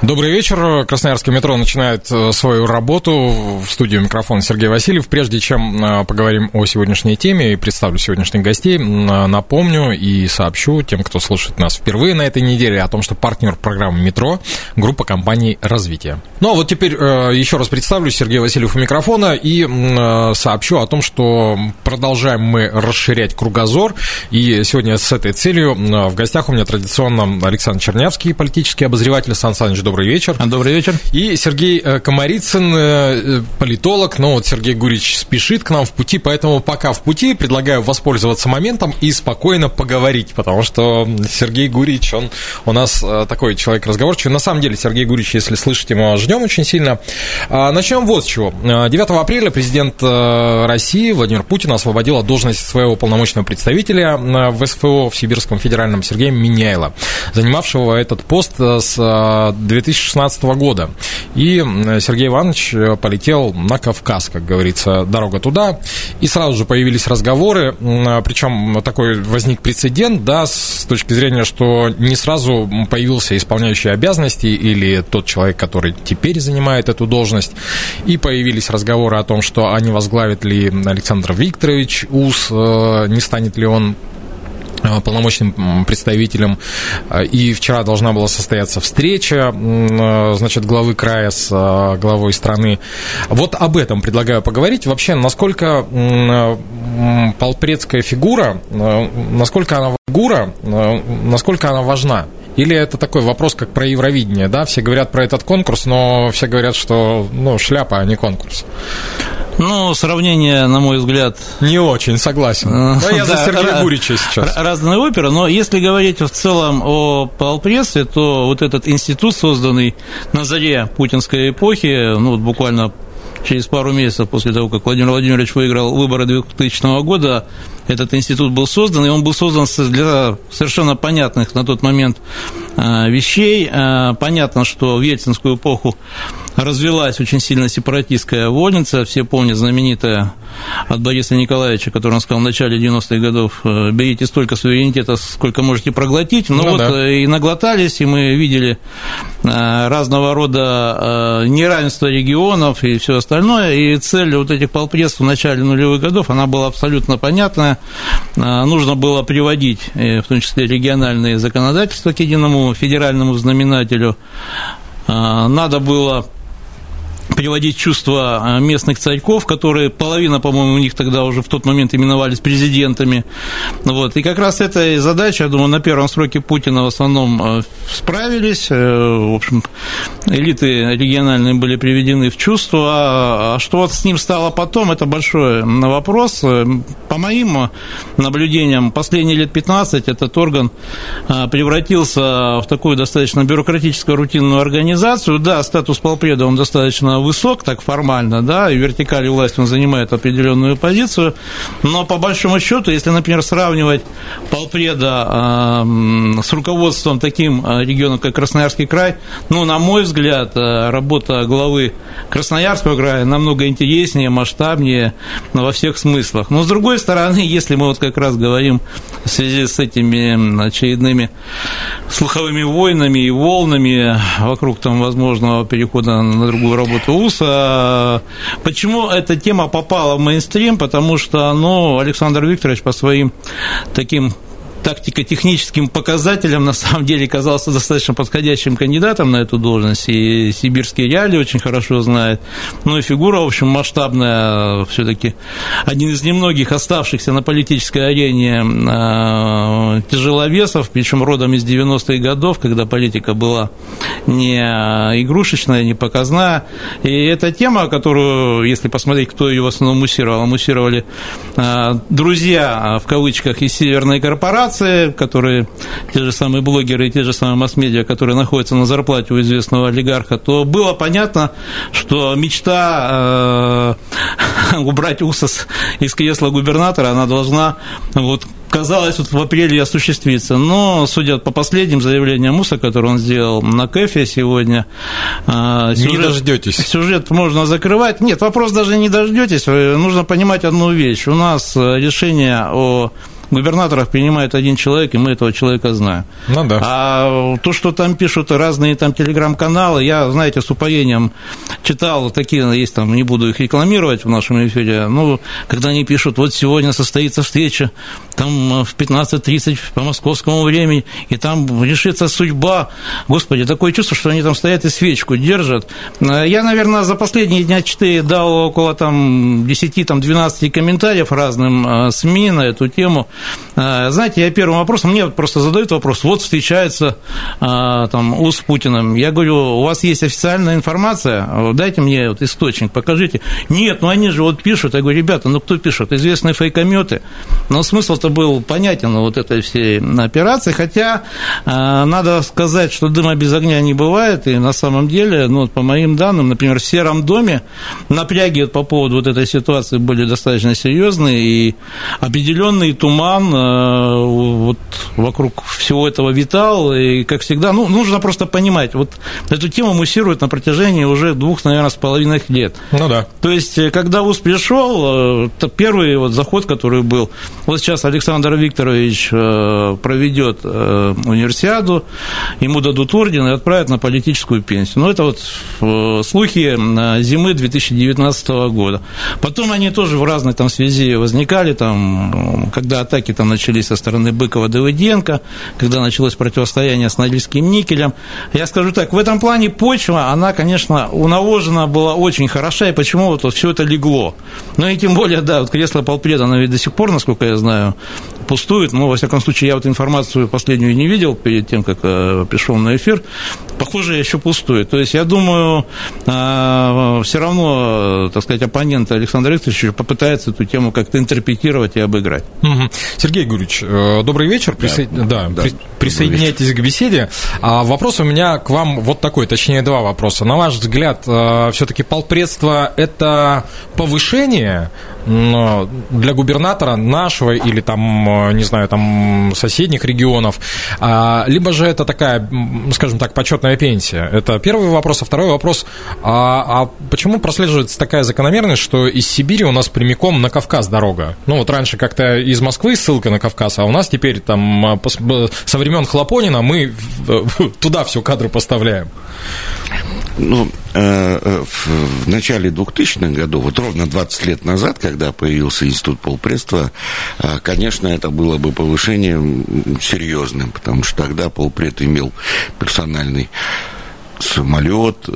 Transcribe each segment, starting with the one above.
Добрый вечер. Красноярский метро начинает э, свою работу. В студию микрофон Сергей Васильев. Прежде чем э, поговорим о сегодняшней теме и представлю сегодняшних гостей, напомню и сообщу тем, кто слушает нас впервые на этой неделе, о том, что партнер программы «Метро» — группа компаний «Развитие». Ну, а вот теперь э, еще раз представлю Сергей Васильев у микрофона и сообщу о том, что продолжаем мы расширять кругозор. И сегодня с этой целью в гостях у меня традиционно Александр Чернявский, политический обозреватель. Сан Саныч, добрый вечер. Добрый вечер. И Сергей э, Комарицын, э, политолог. Но вот Сергей Гурич спешит к нам в пути, поэтому пока в пути предлагаю воспользоваться моментом и спокойно поговорить, потому что Сергей Гурич, он у нас э, такой человек разговорчивый. На самом деле, Сергей Гурич, если слышите, мы вас ждем очень сильно. А, начнем вот с чего. 9 апреля президент России Владимир Путин освободил от должности своего полномочного представителя в СФО в Сибирском федеральном Сергея Миняйла, занимавшего этот пост с 2016 года. И Сергей Иванович э, полетел на Кавказ, как говорится, дорога туда. И сразу же появились разговоры, причем такой возник прецедент, да, с точки зрения, что не сразу появился исполняющий обязанности или тот человек, который теперь занимает эту должность, и появились разговоры о том, что они возглавит ли Александр Викторович УС, э, не станет ли он Э, полномочным представителем. Э, и вчера должна была состояться встреча, э, значит, главы края с главой страны. Вот об этом предлагаю поговорить. Вообще, насколько полпредская фигура, насколько она фигура, насколько она важна? Или это такой вопрос, как про Евровидение, да? Все говорят про этот конкурс, но все говорят, что, ну, шляпа, а не конкурс. Ну, сравнение, на мой взгляд... Не очень, согласен. Да, я за Сергея Гурича сейчас. Разные оперы, но если говорить в целом о полпрессе, то вот этот институт, созданный на заре путинской эпохи, ну, вот буквально через пару месяцев после того, как Владимир Владимирович выиграл выборы 2000 года, этот институт был создан, и он был создан для совершенно понятных на тот момент а, вещей. А, понятно, что в ельцинскую эпоху развелась очень сильно сепаратистская вольница. Все помнят знаменитое от Бориса Николаевича, который он сказал в начале 90-х годов, «Э, берите столько суверенитета, сколько можете проглотить. Ну, ну вот да. Э, и наглотались, и мы видели э, разного рода неравенство регионов и все остальное. И цель вот этих полпрессов в начале нулевых годов, она была абсолютно понятная. Нужно было приводить, в том числе региональные законодательства к единому федеральному знаменателю. Надо было приводить чувства а, местных царьков, которые половина, по-моему, у них тогда уже в тот момент именовались президентами. Вот. И как раз эта задача, я думаю, на первом сроке Путина в основном а, справились. Э, в общем, элиты региональные были приведены в чувство. А, а что с ним стало потом, это большой вопрос. По моим наблюдениям, последние лет 15 этот орган превратился в такую достаточно бюрократическую рутинную организацию. Да, статус полпреда, он достаточно высок так формально, да, и в вертикали власти он занимает определенную позицию, но по большому счету, если, например, сравнивать полпреда э, с руководством таким а, регионом, как Красноярский край, ну, на мой взгляд, а, работа главы Красноярского края намного интереснее, масштабнее во всех смыслах. Но, с другой стороны, если мы вот как раз говорим в связи с этими очередными слуховыми войнами и волнами вокруг там возможного перехода на другую работу УС. Почему эта тема попала в мейнстрим? Потому что ну, Александр Викторович по своим таким тактико-техническим показателям на самом деле казался достаточно подходящим кандидатом на эту должность, и сибирские реалии очень хорошо знает. Ну и фигура, в общем, масштабная, все таки один из немногих оставшихся на политической арене а, тяжеловесов, причем родом из 90-х годов, когда политика была не игрушечная, не показная. И эта тема, которую, если посмотреть, кто ее в основном муссировал, муссировали а, друзья, в кавычках, из Северной корпорации, операции, которые те же самые блогеры и те же самые масс-медиа, которые находятся на зарплате у известного олигарха, то было понятно, что мечта э, убрать УСОС из кресла губернатора, она должна вот казалось, вот в апреле осуществиться. Но, судя по последним заявлениям Муса, который он сделал на КЭФе сегодня, а, сюжет, не дождетесь. Сюжет можно закрывать. Нет, вопрос даже не дождетесь. Нужно понимать одну вещь. У нас решение о губернаторов принимает один человек, и мы этого человека знаем. Ну да. А то, что там пишут разные там телеграм-каналы, я, знаете, с упоением читал, такие есть там, не буду их рекламировать в нашем эфире, ну, когда они пишут, вот сегодня состоится встреча, там в 15.30 по московскому времени, и там решится судьба. Господи, такое чувство, что они там стоят и свечку держат. Я, наверное, за последние дня 4 дал около там 10-12 комментариев разным а, СМИ на эту тему. Э, знаете, я первым вопросом, мне просто задают вопрос, вот встречается э, там УС с Путиным, я говорю, у вас есть официальная информация, дайте мне вот источник, покажите. Нет, ну они же вот пишут, я говорю, ребята, ну кто пишет? Известные фейкометы. Но смысл-то был понятен вот этой всей операции, хотя э, надо сказать, что дыма без огня не бывает, и на самом деле, ну, по моим данным, например, в Сером доме напряги по поводу вот этой ситуации были достаточно серьезные, и определенный туман туман э, вот вокруг всего этого витал, и, как всегда, ну, нужно просто понимать, вот эту тему муссируют на протяжении уже двух, наверное, с половиной лет. Ну да. То есть, э, когда ВУЗ пришел, э, то первый вот заход, который был, вот сейчас Александр Викторович проведет универсиаду, ему дадут орден и отправят на политическую пенсию. Ну, это вот слухи зимы 2019 года. Потом они тоже в разной там связи возникали, там, когда атаки там начались со стороны Быкова Давыденко, когда началось противостояние с Норильским никелем. Я скажу так, в этом плане почва, она, конечно, уналожена была очень хороша, и почему вот, вот все это легло. Ну и тем более, да, вот кресло полпреда, оно ведь до сих пор, насколько я знаю, пустует. Но, во всяком случае, я вот информацию последнюю не видел перед тем, как э, пришел на эфир. Похоже, еще пустует. То есть, я думаю, э, все равно, так сказать, оппонент Александр Викторович попытается эту тему как-то интерпретировать и обыграть. Угу. Сергей Гурич, э, добрый вечер. Присо... Да, да, при... присоединяйтесь к беседе. А вопрос у меня к вам вот такой, точнее, два вопроса. На ваш взгляд, э, все-таки полпредство – это повышение для губернатора нашего или там, э, не знаю, там соседних регионов, а, либо же это такая, скажем так, почетная пенсия. Это первый вопрос. А второй вопрос, а, а почему прослеживается такая закономерность, что из Сибири у нас прямиком на Кавказ дорога? Ну, вот раньше как-то из Москвы ссылка на Кавказ, а у нас теперь там а, со времен Хлопонина мы туда все кадры поставляем. Ну, э, э, в начале 2000-х годов, вот ровно 20 лет назад, когда появился институт полпредства, э, конечно, это было бы повышением серьезным, потому что тогда полпред имел персональный самолет,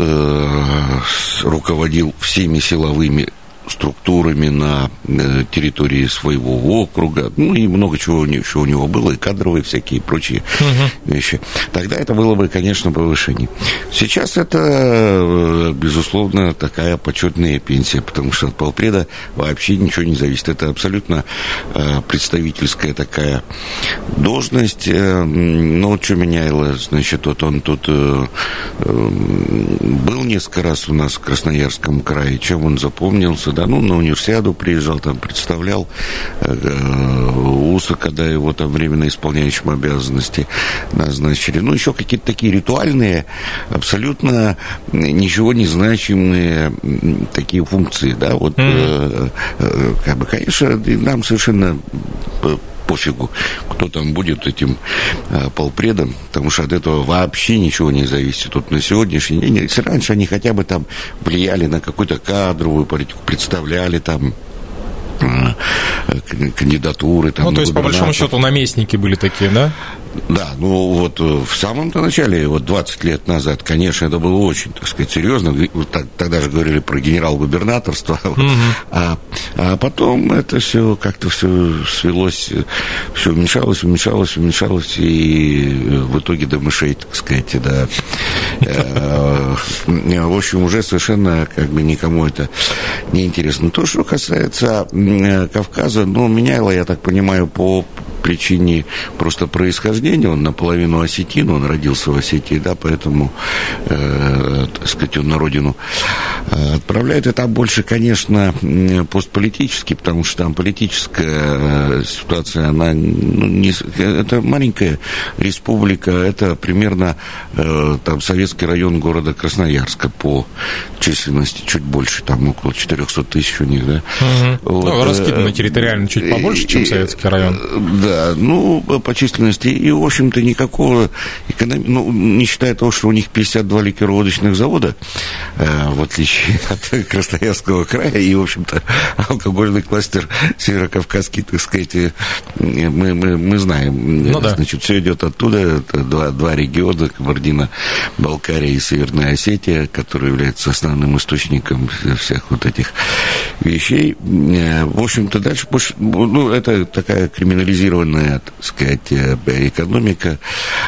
руководил всеми силовыми структурами на э, территории своего округа, ну и много чего еще у него было, и кадровые всякие и прочие угу. вещи. Тогда это было бы, конечно, повышение. Сейчас это, э, безусловно, такая почетная пенсия, потому что от полпреда вообще ничего не зависит. Это абсолютно э, представительская такая должность. Ну, вот что меняло, значит, вот он тут был несколько раз у нас в Красноярском крае, чем он запомнился, да, ну, на универсиаду приезжал, там представлял э, УСА, когда его там временно исполняющим обязанности назначили. Ну, еще какие-то такие ритуальные, абсолютно ничего не значимые такие функции, да, вот, mm-hmm. э, как бы, конечно, нам совершенно пофигу, кто там будет этим э, полпредом, потому что от этого вообще ничего не зависит. Тут на сегодняшний день, если раньше они хотя бы там влияли на какую-то кадровую политику, представляли там кандидатуры. Там, ну, то есть, по большому счету, наместники были такие, да? Да, ну вот э, в самом-то начале, вот 20 лет назад, конечно, это было очень, так сказать, серьезно. Тогда же говорили про генерал-губернаторство. Угу. А, а потом это все как-то все свелось, все уменьшалось, уменьшалось, уменьшалось, и в итоге до мышей, так сказать, да. Э, в общем, уже совершенно как бы никому это не интересно. То, что касается Кавказа, ну, меняло, я так понимаю, по причине просто происхождения, он наполовину осетин, он родился в Осетии, да, поэтому, э, так сказать, он на родину э, отправляет. И там больше, конечно, постполитический, потому что там политическая э, ситуация, она ну, не, это маленькая республика, это примерно э, там советский район города Красноярска по численности чуть больше, там около 400 тысяч у них, да. Угу. Вот, ну, раскидано э, территориально чуть побольше, чем советский район. Да, ну, по численности. И, в общем-то, никакого экономи... ну, не считая того, что у них 52 ликероводочных завода, э, в отличие от Красноярского края, и, в общем-то, алкогольный кластер северокавказский, так сказать, э, мы, мы, мы знаем. Ну, да. Значит, все идет оттуда. Это два, два региона, Кабардино, Балкария и Северная Осетия, которые являются основным источником всех вот этих вещей. Э, в общем-то, дальше больше, ну, это такая криминализированная, так сказать, э, экономика.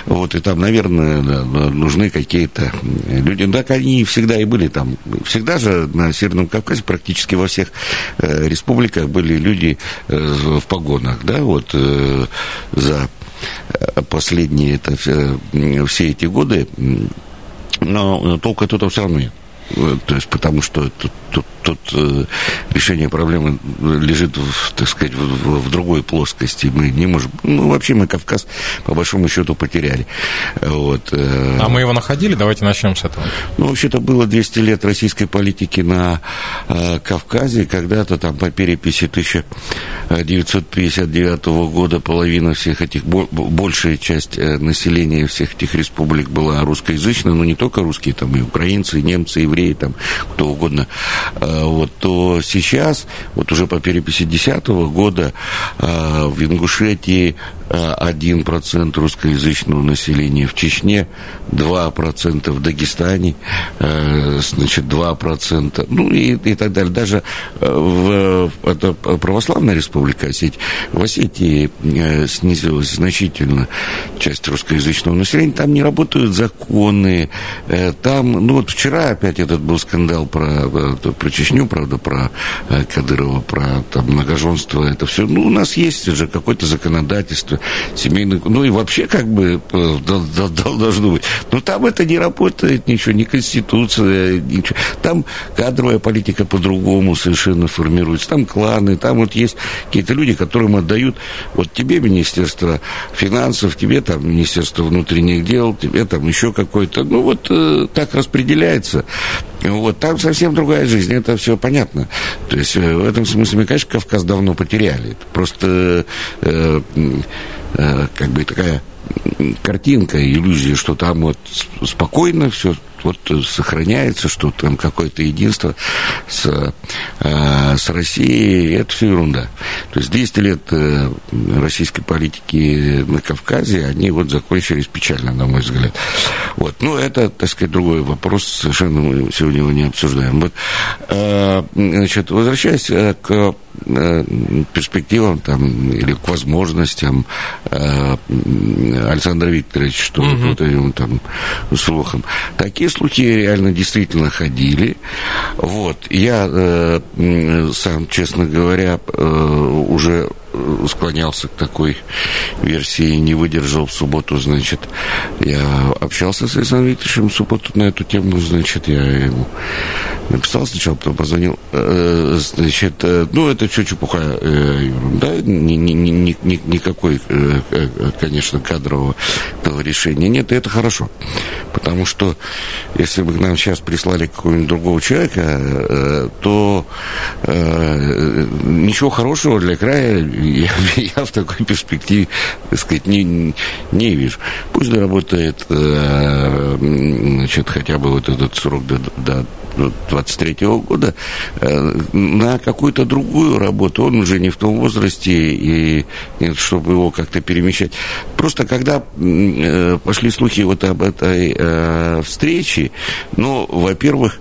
Вот, и там, наверное, нужны какие-то люди. Да, они всегда и были там. Всегда же на Северном Кавказе практически во всех э, республиках были люди в погонах, да, вот за последние это, все эти годы но толка тут все равно нет. То есть, потому что тут, тут тут э, решение проблемы лежит, в, так сказать, в, в другой плоскости. Мы не можем... Ну, вообще мы Кавказ, по большому счету, потеряли. Вот. Э, а мы его находили? Давайте начнем с этого. Ну, вообще-то было 200 лет российской политики на э, Кавказе. Когда-то там по переписи 1959 года половина всех этих... Большая часть населения всех этих республик была русскоязычная, но не только русские, там и украинцы, и немцы, и евреи, там кто угодно вот, то сейчас, вот уже по переписи 2010 года, а, в Ингушетии 1% русскоязычного населения, в Чечне 2%, в Дагестане, э, значит, 2%, ну и, и так далее. Даже э, в это православная республика Осетия, в Осетии э, снизилась значительно часть русскоязычного населения, там не работают законы, там, ну вот вчера опять этот был скандал про, про Чечню, правда, про Кадырова, про там, многоженство, это все, ну у нас есть уже какое-то законодательство, семейных, ну и вообще как бы э, должно быть. Но там это не работает ничего, ни конституция, ничего. Там кадровая политика по-другому совершенно формируется. Там кланы, там вот есть какие-то люди, которым отдают, вот тебе Министерство финансов, тебе там Министерство внутренних дел, тебе там еще какой-то, ну вот э, так распределяется. Вот, там совсем другая жизнь, это все понятно. То есть э, в этом смысле мы, конечно, Кавказ давно потеряли. Просто э, э, как бы такая картинка, иллюзия, что там вот спокойно все вот сохраняется, что там какое-то единство с, э, с Россией, это все ерунда. То есть 200 лет э, российской политики на Кавказе, они вот закончились печально, на мой взгляд. Вот. Ну, это, так сказать, другой вопрос, совершенно мы сегодня его не обсуждаем. Вот, э, значит, возвращаясь э, к перспективам там, или к возможностям э, Александра Викторовича, что угу. вот этим там слухам. Такие слухи реально действительно ходили. Вот. Я э, сам, честно говоря, э, уже склонялся к такой версии, не выдержал в субботу, значит, я общался с Александром Викторовичем в субботу на эту тему, значит, я ему написал сначала, потом позвонил, э, значит, э, ну, это что чепуха, э, да, ни, ни, ни, ни, никакой, конечно, кадрового решения нет, и это хорошо, потому что если бы к нам сейчас прислали какого-нибудь другого человека, то ничего хорошего для края я, я в такой перспективе, так сказать, не, не вижу. Пусть доработает, э, значит, хотя бы вот этот срок до, до 23 -го года э, на какую-то другую работу. Он уже не в том возрасте, и чтобы его как-то перемещать. Просто когда э, пошли слухи вот об этой э, встрече, ну, во-первых,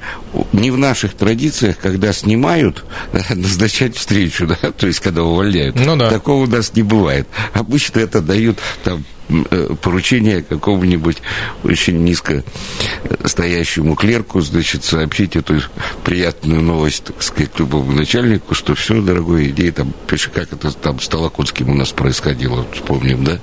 не в наших традициях, когда снимают, назначать встречу, да, то есть когда увольняют. Ну, да. Такого у нас не бывает. Обычно это дают там поручение какому-нибудь очень низко стоящему клерку, значит, сообщить эту приятную новость, так сказать, любому начальнику, что все, дорогой, идея там, пиши, как это там с Толоконским у нас происходило, вспомним, да,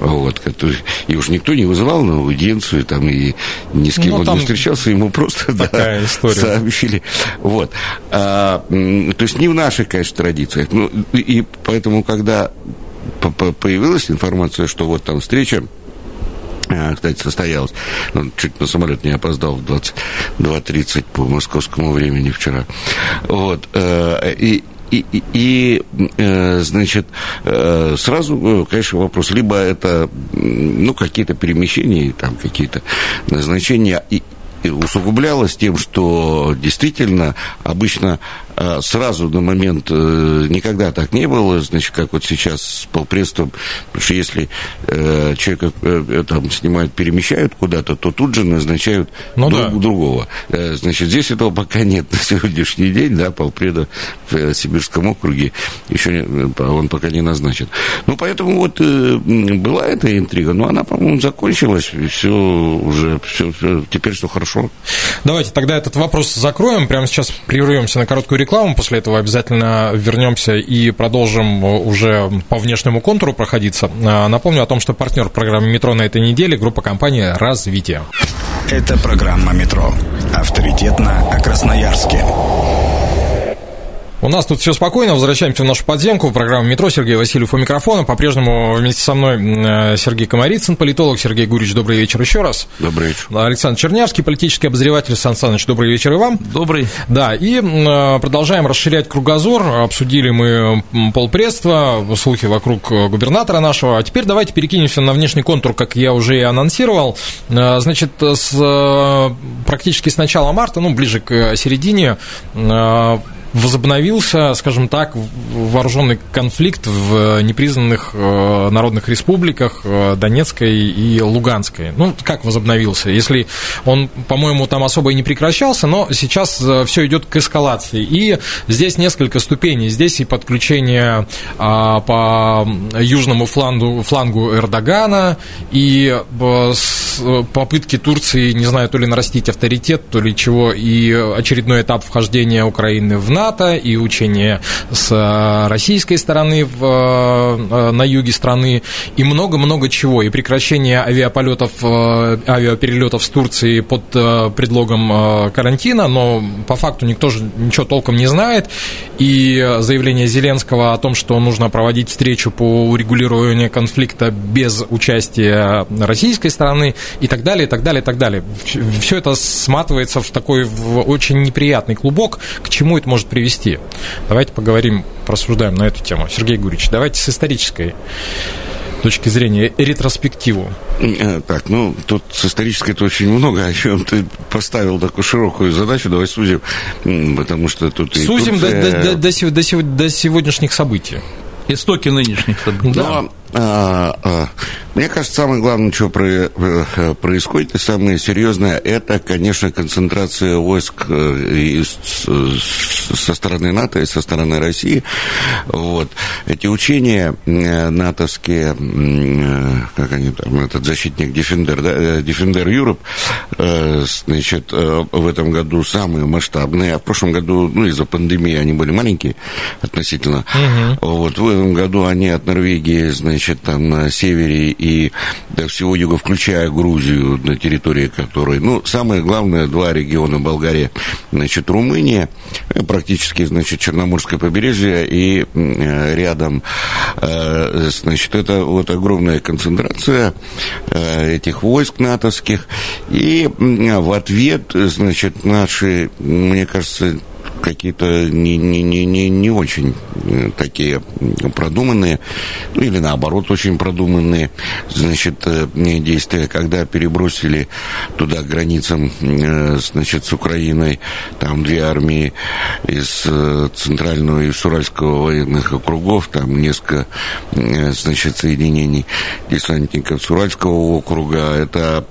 вот, который, и уж никто не вызывал на аудиенцию, там, и ни с кем ну, он не встречался, ему просто, да, история. сообщили, вот, а, то есть не в наших, конечно, традициях, ну, и поэтому, когда появилась информация, что вот там встреча а, кстати, состоялась. Он ну, чуть на самолет не опоздал в 22.30 по московскому времени вчера. Вот. Э, и, и, и, и э, значит, э, сразу, конечно, вопрос, либо это, ну, какие-то перемещения, там, какие-то назначения, и, усугублялось тем, что действительно обычно сразу на момент э, никогда так не было, значит, как вот сейчас с полпредством, потому что если э, человека э, там снимают, перемещают куда-то, то тут же назначают ну, друг, да. другого. Значит, здесь этого пока нет на сегодняшний день, да, полпреда в Сибирском округе еще он пока не назначен. Ну, поэтому вот была эта интрига, но она, по-моему, закончилась, все уже, все, все, теперь все хорошо. Давайте тогда этот вопрос закроем, прямо сейчас прервемся на короткую рекламу, после этого обязательно вернемся и продолжим уже по внешнему контуру проходиться. А, напомню о том, что партнер программы «Метро» на этой неделе – группа компании «Развитие». Это программа «Метро». Авторитетно о Красноярске. У нас тут все спокойно, возвращаемся в нашу подземку. Программа «Метро», Сергей Васильев у микрофона. По-прежнему вместе со мной э, Сергей Комарицын, политолог. Сергей Гурич, добрый вечер еще раз. Добрый вечер. Александр Чернявский, политический обозреватель. Сан Саныч, добрый вечер и вам. Добрый. Да, и э, продолжаем расширять кругозор. Обсудили мы полпредства, слухи вокруг губернатора нашего. А теперь давайте перекинемся на внешний контур, как я уже и анонсировал. Э, значит, с, практически с начала марта, ну, ближе к середине, возобновился, скажем так, вооруженный конфликт в непризнанных э, народных республиках э, Донецкой и Луганской. Ну, как возобновился? Если он, по-моему, там особо и не прекращался, но сейчас э, все идет к эскалации. И здесь несколько ступеней. Здесь и подключение а, по южному флангу, флангу Эрдогана, и попытки Турции, не знаю, то ли нарастить авторитет, то ли чего, и очередной этап вхождения Украины в НАТО, НАТО и учения с э, российской стороны в, э, на юге страны и много-много чего. И прекращение авиаполетов, э, авиаперелетов с Турции под предлогом карантина, но по факту никто же ничего толком не знает. И заявление Зеленского о том, что нужно проводить встречу по урегулированию конфликта без участия российской стороны и так далее, и так далее, и так далее. Все это сматывается в такой очень неприятный клубок. К чему это может привести. Давайте поговорим, просуждаем на эту тему. Сергей Гурич, давайте с исторической точки зрения ретроспективу? Э, так, ну, тут с исторической-то очень много, о чем ты поставил такую широкую задачу, давай сузим, потому что тут... Сузим Турция... до, до, до, до, до сегодняшних событий. Истоки нынешних событий. Да. А, а, мне кажется, самое главное, что э, происходит, и самое серьезное, это, конечно, концентрация войск э, со стороны НАТО и со стороны России. Вот. Эти учения э, натовские, как они там, этот защитник Defender, да, Defender Europe, значит, в этом году самые масштабные, а в прошлом году, ну, из-за пандемии они были маленькие относительно. Угу. Вот, в этом году они от Норвегии, значит, там на севере и до всего юга, включая Грузию, на территории которой, ну, самое главное, два региона Болгария, значит, Румыния, э, практически, значит, Черноморское побережье и э, рядом, э, значит, это вот огромная концентрация этих войск натовских, и в ответ, значит, наши, мне кажется, какие-то не, не, не, не, не очень э, такие продуманные, ну или наоборот очень продуманные, значит, э, действия, когда перебросили туда границам, э, значит, с Украиной, там две армии из Центрального и Суральского военных округов, там несколько, значит, соединений десантников Суральского округа, это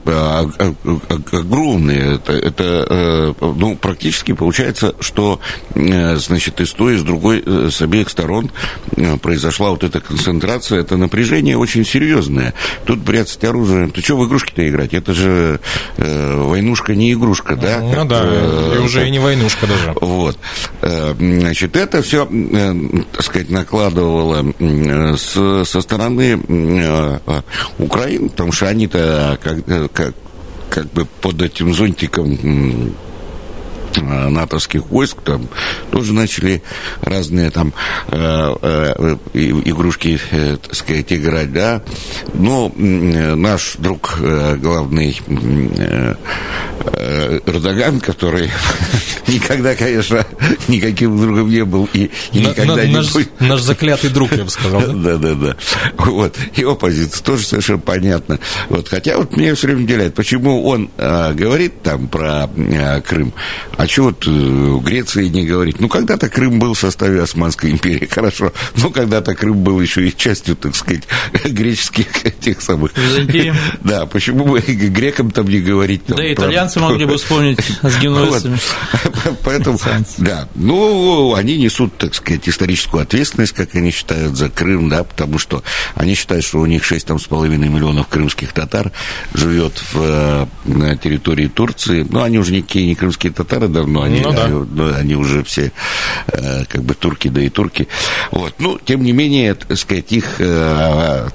огромные, это, это ну, практически получается, что значит, и с той, и с другой, с обеих сторон произошла вот эта концентрация, это напряжение очень серьезное. Тут прятать оружие, ты что в игрушки-то играть? Это же войнушка не игрушка, да? Ну да, и уже и не войнушка даже. Вот. Значит, это все, так сказать, накладывало с, со стороны Украины, потому что они-то как, как, как бы под этим зонтиком Э, натовских войск, там тоже начали разные там э, э, игрушки, э, так сказать, играть, да. Но э, наш друг э, главный э, э, Эрдоган, который никогда, конечно, никаким другом не был и, и никогда не наш, будет. Наш заклятый друг, я бы сказал. Да, да, да. Вот. Его позиция тоже совершенно понятна. Вот. Хотя вот мне все время удивляет, почему он э, говорит там про э, Крым, а что вот э, Греции не говорить? Ну, когда-то Крым был в составе Османской империи, хорошо. Но когда-то Крым был еще и частью, так сказать, греческих тех самых... Да, почему бы грекам там не говорить? Там, да, итальянцы про... могли бы вспомнить с генуэзцами. Поэтому, да, ну, они несут, так сказать, историческую ответственность, как они считают, за Крым, да, потому что они считают, что у них 6,5 миллионов крымских татар живет в, э, на территории Турции. Ну, они уже никакие не крымские татары давно, они, ну, да. они, они уже все э, как бы турки, да и турки. Вот. Ну, тем не менее, так сказать, их, э,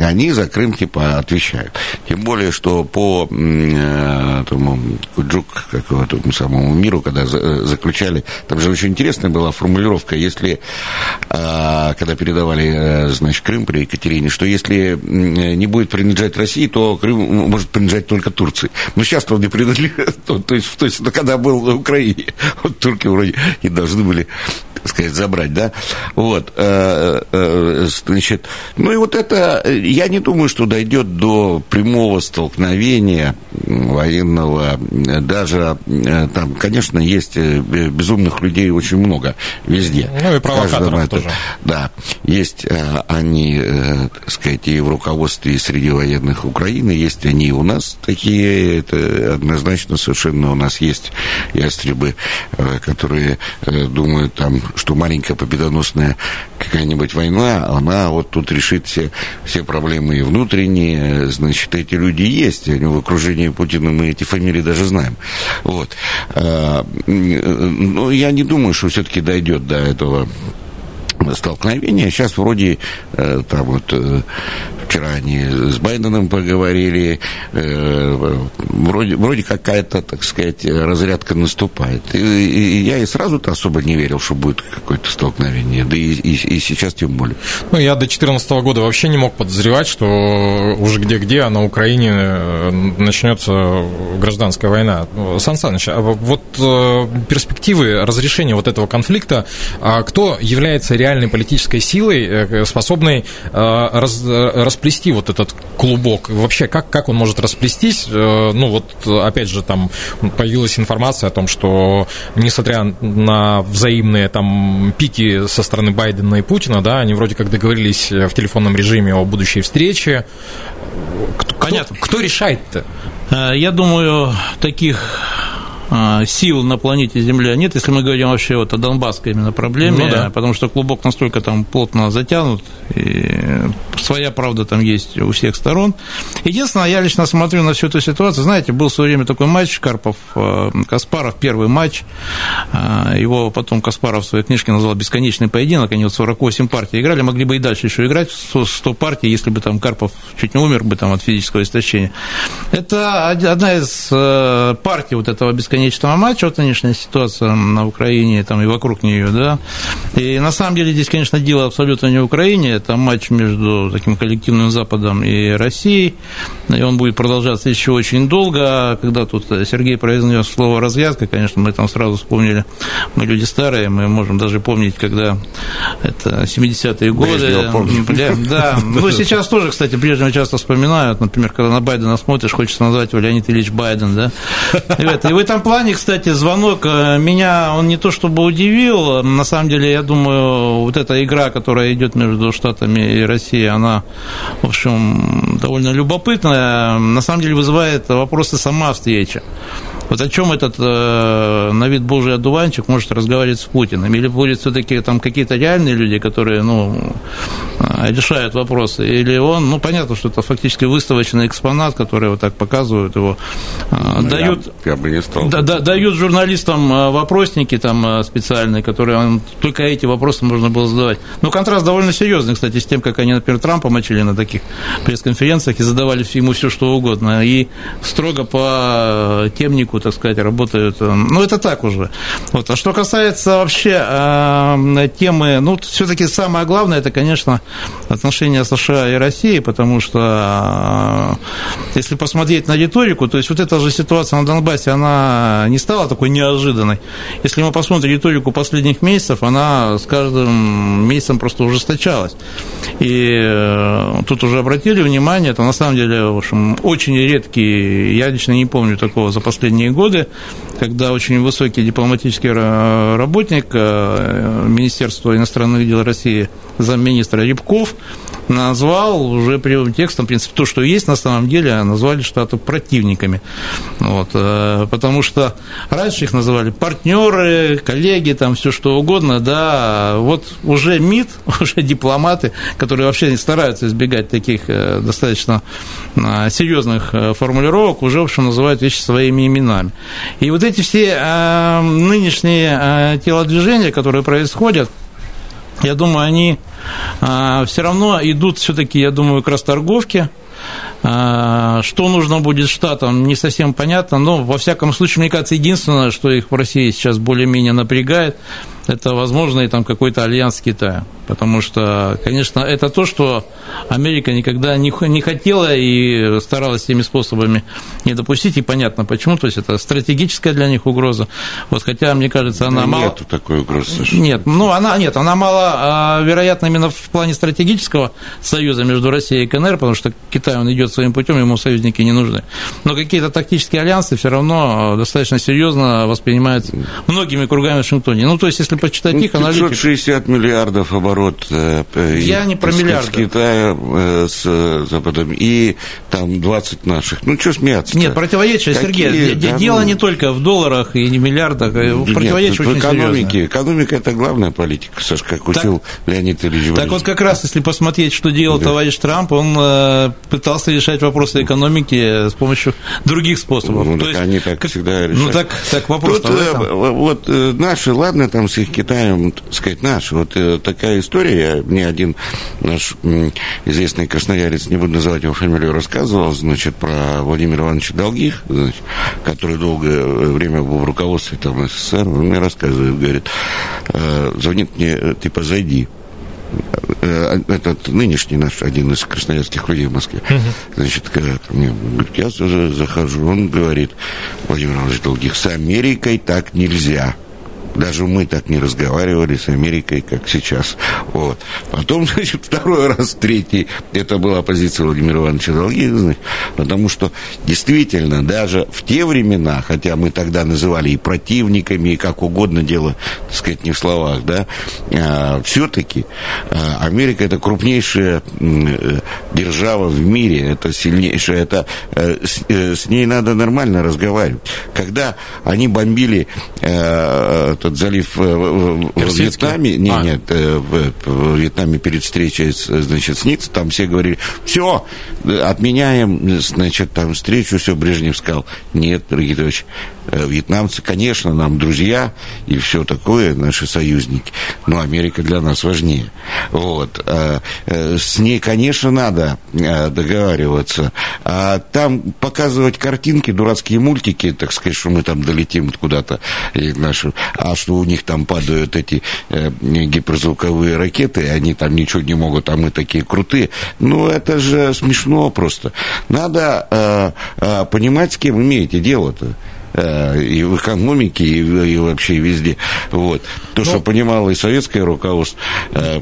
они за Крым типа отвечают. Тем более, что по тому Куджук, как этому самому миру, когда заключали, там же очень интересная была формулировка, если, когда передавали, значит, Крым при Екатерине, что если не будет принадлежать России, то Крым может принадлежать только Турции. Но сейчас он не принадлежит, то, то есть, то есть, когда был Украине, вот турки вроде и должны были так сказать, забрать, да, вот, э, э, значит, ну и вот это, я не думаю, что дойдет до прямого столкновения военного, даже э, там, конечно, есть безумных людей очень много везде. Ну и провокаторов это, тоже. Да, есть они, так сказать, и в руководстве, и среди военных Украины, есть они и у нас такие, это однозначно совершенно у нас есть ястребы, которые думают там, что маленькая победоносная какая-нибудь война, она вот тут решит все, все проблемы и внутренние, значит, эти люди есть, они в окружении Путина, мы эти фамилии даже знаем. Вот. А, но я не думаю, что все-таки дойдет до этого столкновения. Сейчас вроде э, там вот э, вчера они с Байденом поговорили, э, вроде, вроде какая-то, так сказать, разрядка наступает. И, и я и сразу-то особо не верил, что будет какое-то столкновение, да и, и, и сейчас тем более. Ну, я до 2014 года вообще не мог подозревать, что уже где-где, а на Украине начнется гражданская война. Сан Саныч, а вот перспективы разрешения вот этого конфликта, а кто является реальным реальной политической силой, э, способной э, раз, расплести вот этот клубок. Вообще, как, как он может расплестись? Э, ну, вот, опять же, там появилась информация о том, что, несмотря на взаимные там пики со стороны Байдена и Путина, да, они вроде как договорились в телефонном режиме о будущей встрече. Кто, Понятно. Кто, кто решает-то? Я думаю, таких сил на планете Земля нет, если мы говорим вообще вот о донбасской именно проблеме, ну, да. потому что клубок настолько там плотно затянут, и своя правда там есть у всех сторон. Единственное, я лично смотрю на всю эту ситуацию, знаете, был в свое время такой матч Карпов-Каспаров, э, первый матч, а, его потом Каспаров в своей книжке назвал «Бесконечный поединок», они вот 48 партий играли, могли бы и дальше еще играть 100 партий, если бы там Карпов чуть не умер бы там от физического истощения. Это одна из э, партий вот этого бесконечного бесконечного матча, вот нынешняя ситуация на Украине там, и вокруг нее, да. И на самом деле здесь, конечно, дело абсолютно не в Украине, это матч между таким коллективным Западом и Россией, и он будет продолжаться еще очень долго. Когда тут Сергей произнес слово «развязка», конечно, мы там сразу вспомнили, мы люди старые, мы можем даже помнить, когда это 70-е годы. Да, ну сейчас тоже, кстати, Брежнева часто вспоминают, например, когда на Байдена смотришь, хочется назвать его Леонид Ильич Байден, да, и вы там плане, кстати, звонок э, меня, он не то чтобы удивил, на самом деле, я думаю, вот эта игра, которая идет между Штатами и Россией, она, в общем, довольно любопытная, на самом деле вызывает вопросы сама встреча. Вот о чем этот э, на вид божий одуванчик может разговаривать с Путиным? Или будет все-таки там какие-то реальные люди, которые ну, э, решают вопросы? Или он, ну, понятно, что это фактически выставочный экспонат, который вот так показывают его, э, ну, дают, я, я бы не стал. Да, да, дают журналистам э, вопросники там э, специальные, которые он, только эти вопросы можно было задавать. Ну, контраст довольно серьезный, кстати, с тем, как они, например, Трампа мочили на таких пресс-конференциях и задавали ему все, что угодно. И строго по темнику, так сказать, работают. Ну, это так уже. Вот. А что касается вообще э, темы, ну, все-таки самое главное, это, конечно, отношения США и России, потому что э, если посмотреть на риторику, то есть вот эта же ситуация на Донбассе, она не стала такой неожиданной. Если мы посмотрим риторику последних месяцев, она с каждым месяцем просто ужесточалась. И э, тут уже обратили внимание, это на самом деле, в общем, очень редкий, я лично не помню такого за последние годы, когда очень высокий дипломатический работник э, Министерства иностранных дел России, замминистра Рябков, назвал уже прямым текстом, в принципе, то, что есть на самом деле, назвали Штаты противниками. Вот, э, потому что раньше их называли партнеры, коллеги, там все что угодно, да, вот уже МИД, уже дипломаты, которые вообще стараются избегать таких э, достаточно серьезных формулировок, уже, в общем, называют вещи своими именами. И вот эти все нынешние телодвижения, которые происходят, я думаю, они а, все равно идут все-таки, я думаю, к расторговке. А, что нужно будет штатам, не совсем понятно, но, во всяком случае, мне кажется, единственное, что их в России сейчас более-менее напрягает, это возможный там какой-то альянс с Китаем. Потому что, конечно, это то, что Америка никогда не, не хотела и старалась всеми способами не допустить, и понятно почему, то есть это стратегическая для них угроза. Вот хотя, мне кажется, она да мало... Нету такой угрозы. Нет, ну она нет, она мало а, вероятно именно в плане стратегического союза между Россией и КНР, потому что Китай, он идет своим путем, ему союзники не нужны. Но какие-то тактические альянсы все равно достаточно серьезно воспринимаются многими кругами в Вашингтоне. Ну, то есть, если почитать ну, их аналитику... 560 миллиардов оборот э, Я не про миллиарды. с Китая, э, с Западом, и там 20 наших. Ну, что смеяться Нет, противоречие, Сергей, да, дело ну... не только в долларах и не миллиардах, противоречие Нет, очень экономике. Серьезно. Экономика – это главная политика, Саш, как так, учил Леонид Ильич Так вот, как раз, если посмотреть, что делал да. товарищ Трамп, он э, пытался решать вопросы экономики с помощью других способов. Ну, так есть, они так как, всегда решают. Ну, так, так вопрос Тут, Вот наши, ладно, там с их Китаем знаем, так сказать, наш. Вот э, такая история, мне один наш известный красноярец, не буду называть его фамилию, рассказывал, значит, про Владимира Ивановича Долгих, значит, который долгое время был в руководстве там СССР, он мне рассказывает, говорит, э, звонит мне, э, типа, зайди, этот нынешний наш один из красноярских людей в Москве, uh-huh. значит, ко мне, говорит, я захожу, он говорит, Владимир Иванович Долгих, с Америкой так нельзя. Даже мы так не разговаривали с Америкой, как сейчас. Вот. Потом, значит, второй раз, третий, это была позиция Владимира Ивановича Долгих, потому что действительно, даже в те времена, хотя мы тогда называли и противниками, и как угодно дело, так сказать, не в словах, да, а, все-таки а, Америка это крупнейшая э, держава в мире, это сильнейшая, это э, с, э, с ней надо нормально разговаривать. Когда они бомбили этот залив э, в, в Вьетнаме, не, а. нет, э, в, в Вьетнаме перед встречей, значит, с Ниццей, там все говорили, все, отменяем, значит, там встречу, все, Брежнев сказал, нет, дорогие товарищи, Э, вьетнамцы, конечно, нам друзья и все такое, наши союзники, но Америка для нас важнее. Вот. Э, э, с ней, конечно, надо договариваться. А там показывать картинки, дурацкие мультики, так сказать, что мы там долетим куда-то, наши, а что у них там падают эти гиперзвуковые ракеты, они там ничего не могут, а мы такие крутые. Ну, это же смешно просто. Надо понимать, с кем имеете дело-то. Э, и в экономике, и, и вообще везде. Вот. То, ну, что понимало и советское руководство. Э,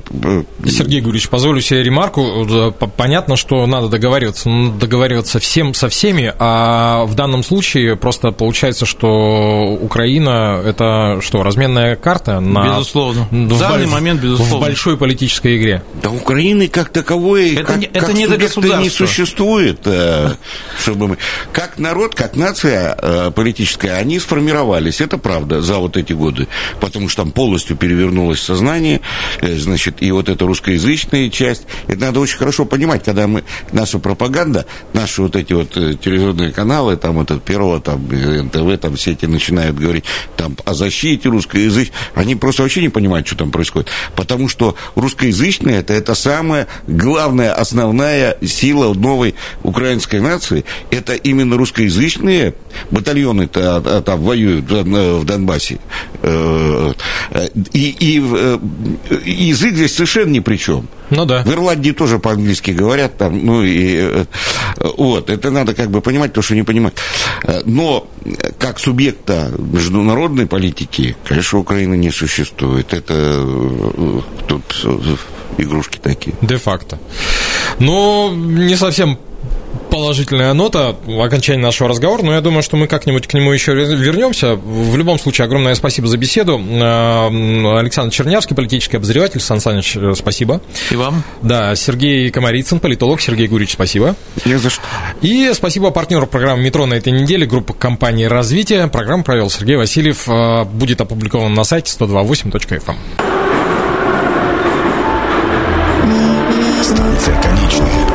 Сергей Гурьевич, позволю себе ремарку. Понятно, что надо договариваться, но договариваться всем со всеми, а в данном случае просто получается, что Украина – это что, разменная карта? На, безусловно. В, в данный момент, безусловно. В большой политической игре. Да Украины как таковой, это как, не, это как не, не существует. Э, чтобы мы, как народ, как нация политическая политическая, они сформировались, это правда, за вот эти годы, потому что там полностью перевернулось сознание, э, значит, и вот эта русскоязычная часть, это надо очень хорошо понимать, когда мы, наша пропаганда, наши вот эти вот э, телевизионные каналы, там это Первого, там НТВ, там все эти начинают говорить там о защите русскоязычной, они просто вообще не понимают, что там происходит, потому что русскоязычные это, это самая главная, основная сила новой украинской нации, это именно русскоязычные батальоны-то а, там воюют в Донбассе. Э, и, и, и язык здесь совершенно ни при чем. Ну да. В Ирландии тоже по-английски говорят там, ну и э, вот, это надо как бы понимать то, что не понимать. Но как субъекта международной политики, конечно, Украины не существует. Это э, тут игрушки такие. Де-факто. Но не совсем положительная нота окончания нашего разговора, но я думаю, что мы как-нибудь к нему еще вернемся. В любом случае, огромное спасибо за беседу. Э, Александр Чернявский, политический обозреватель. Сан Саныч, э, спасибо. И вам. Да, Сергей Комарицын, политолог. Сергей Гурич, спасибо. Не за что. И спасибо партнеру программы «Метро» на этой неделе, группа компании «Развитие». Программу провел Сергей Васильев. Э, будет опубликован на сайте 128.fm. Станция конечная.